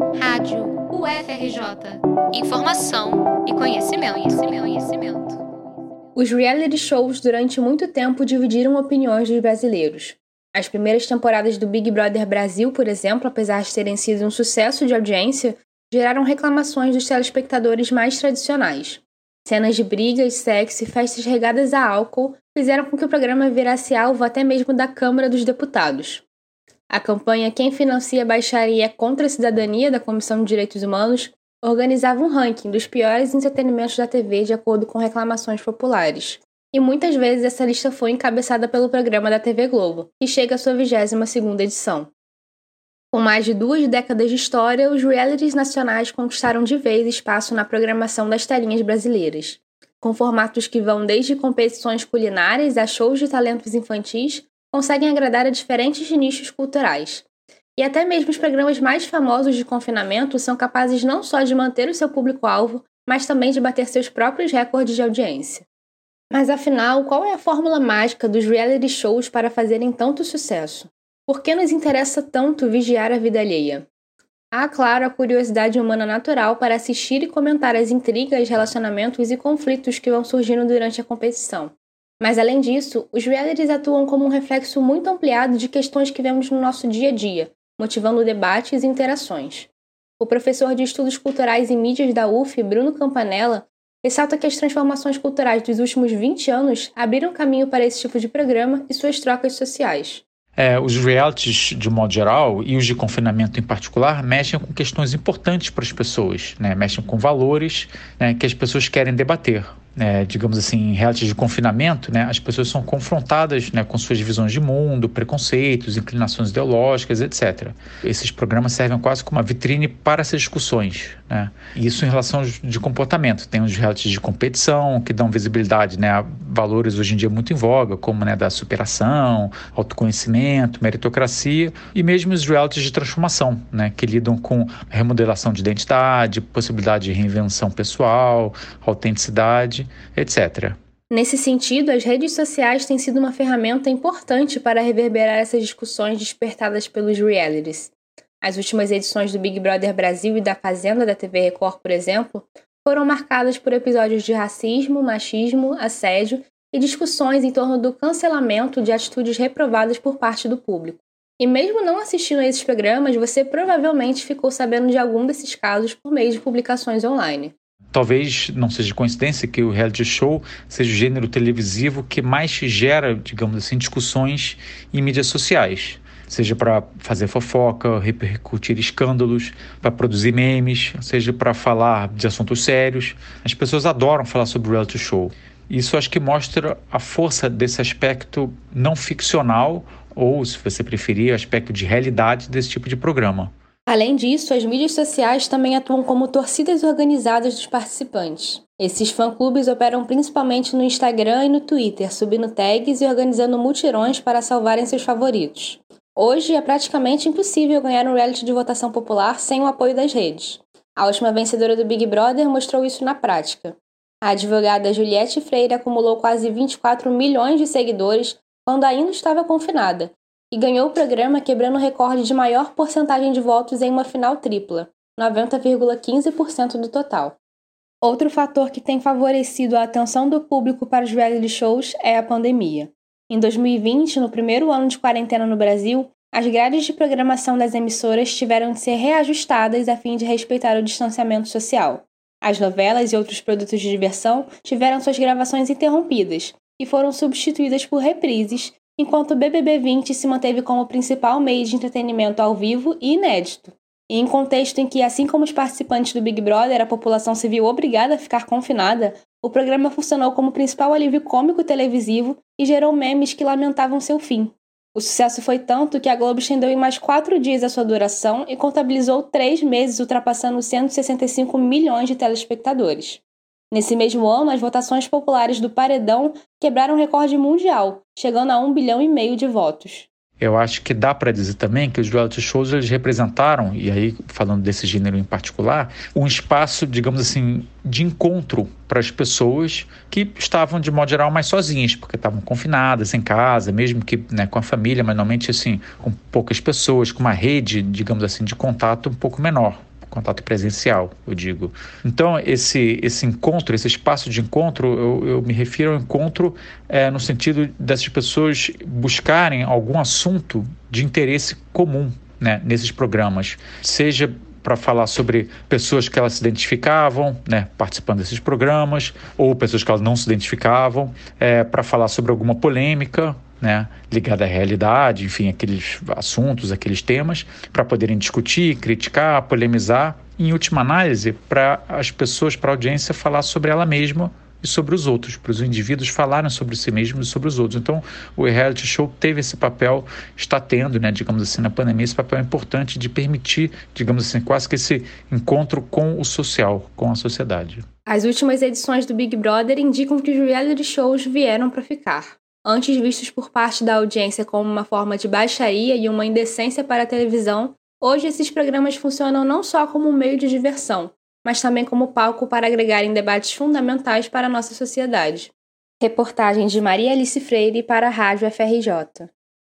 Rádio UFRJ. Informação e conhecimento, conhecimento, conhecimento. Os reality shows durante muito tempo dividiram opiniões dos brasileiros. As primeiras temporadas do Big Brother Brasil, por exemplo, apesar de terem sido um sucesso de audiência, geraram reclamações dos telespectadores mais tradicionais. Cenas de brigas, sexo e festas regadas a álcool fizeram com que o programa virasse alvo até mesmo da Câmara dos Deputados. A campanha Quem Financia a Baixaria contra a Cidadania da Comissão de Direitos Humanos organizava um ranking dos piores entretenimentos da TV de acordo com reclamações populares. E muitas vezes essa lista foi encabeçada pelo programa da TV Globo, que chega à sua 22ª edição. Com mais de duas décadas de história, os realities nacionais conquistaram de vez espaço na programação das telinhas brasileiras, com formatos que vão desde competições culinárias a shows de talentos infantis conseguem agradar a diferentes nichos culturais. E até mesmo os programas mais famosos de confinamento são capazes não só de manter o seu público-alvo, mas também de bater seus próprios recordes de audiência. Mas afinal, qual é a fórmula mágica dos reality shows para fazerem tanto sucesso? Por que nos interessa tanto vigiar a vida alheia? Há, claro, a curiosidade humana natural para assistir e comentar as intrigas, relacionamentos e conflitos que vão surgindo durante a competição. Mas além disso, os realities atuam como um reflexo muito ampliado de questões que vemos no nosso dia a dia, motivando debates e interações. O professor de Estudos Culturais e Mídias da UF, Bruno Campanella, ressalta que as transformações culturais dos últimos 20 anos abriram caminho para esse tipo de programa e suas trocas sociais. É, os realities, de modo geral, e os de confinamento em particular, mexem com questões importantes para as pessoas, né? mexem com valores né, que as pessoas querem debater é, digamos assim, realidade de confinamento, né, as pessoas são confrontadas né, com suas visões de mundo, preconceitos, inclinações ideológicas, etc. Esses programas servem quase como uma vitrine para essas discussões. Né? Isso em relação de comportamento. Tem os realities de competição, que dão visibilidade né, a valores hoje em dia muito em voga, como né, da superação, autoconhecimento, meritocracia, e mesmo os realities de transformação, né, que lidam com remodelação de identidade, possibilidade de reinvenção pessoal, autenticidade etc. Nesse sentido, as redes sociais têm sido uma ferramenta importante para reverberar essas discussões despertadas pelos realities. As últimas edições do Big Brother Brasil e da Fazenda da TV Record, por exemplo, foram marcadas por episódios de racismo, machismo, assédio e discussões em torno do cancelamento de atitudes reprovadas por parte do público. E mesmo não assistindo a esses programas, você provavelmente ficou sabendo de algum desses casos por meio de publicações online. Talvez não seja coincidência que o reality show seja o gênero televisivo que mais gera, digamos assim, discussões em mídias sociais. Seja para fazer fofoca, repercutir escândalos, para produzir memes, seja para falar de assuntos sérios. As pessoas adoram falar sobre o reality show. Isso acho que mostra a força desse aspecto não ficcional, ou, se você preferir, aspecto de realidade desse tipo de programa. Além disso, as mídias sociais também atuam como torcidas organizadas dos participantes. Esses fã-clubes operam principalmente no Instagram e no Twitter, subindo tags e organizando mutirões para salvarem seus favoritos. Hoje é praticamente impossível ganhar um reality de votação popular sem o apoio das redes. A última vencedora do Big Brother mostrou isso na prática. A advogada Juliette Freire acumulou quase 24 milhões de seguidores quando ainda estava confinada e ganhou o programa quebrando o recorde de maior porcentagem de votos em uma final tripla, 90,15% do total. Outro fator que tem favorecido a atenção do público para os reality shows é a pandemia. Em 2020, no primeiro ano de quarentena no Brasil, as grades de programação das emissoras tiveram de ser reajustadas a fim de respeitar o distanciamento social. As novelas e outros produtos de diversão tiveram suas gravações interrompidas e foram substituídas por reprises enquanto o BBB 20 se manteve como principal meio de entretenimento ao vivo e inédito. E em contexto em que, assim como os participantes do Big Brother, a população se viu obrigada a ficar confinada, o programa funcionou como principal alívio cômico televisivo e gerou memes que lamentavam seu fim. O sucesso foi tanto que a Globo estendeu em mais quatro dias a sua duração e contabilizou três meses, ultrapassando 165 milhões de telespectadores. Nesse mesmo ano, as votações populares do Paredão quebraram recorde mundial, chegando a um bilhão e meio de votos. Eu acho que dá para dizer também que os reality shows eles representaram, e aí falando desse gênero em particular, um espaço, digamos assim, de encontro para as pessoas que estavam de modo geral mais sozinhas, porque estavam confinadas em casa, mesmo que né, com a família, mas normalmente assim, com poucas pessoas, com uma rede, digamos assim, de contato um pouco menor. Contato presencial, eu digo. Então, esse, esse encontro, esse espaço de encontro, eu, eu me refiro ao encontro é, no sentido dessas pessoas buscarem algum assunto de interesse comum né, nesses programas, seja para falar sobre pessoas que elas se identificavam, né, participando desses programas, ou pessoas que elas não se identificavam, é, para falar sobre alguma polêmica, né, ligada à realidade, enfim, aqueles assuntos, aqueles temas, para poderem discutir, criticar, polemizar, em última análise, para as pessoas, para a audiência falar sobre ela mesma e sobre os outros, para os indivíduos falarem sobre si mesmos e sobre os outros. Então, o reality show teve esse papel, está tendo, né, digamos assim, na pandemia, esse papel importante de permitir, digamos assim, quase que esse encontro com o social, com a sociedade. As últimas edições do Big Brother indicam que os reality shows vieram para ficar. Antes vistos por parte da audiência como uma forma de baixaria e uma indecência para a televisão, hoje esses programas funcionam não só como um meio de diversão, mas também como palco para agregarem debates fundamentais para a nossa sociedade. Reportagem de Maria Alice Freire para a Rádio FRJ.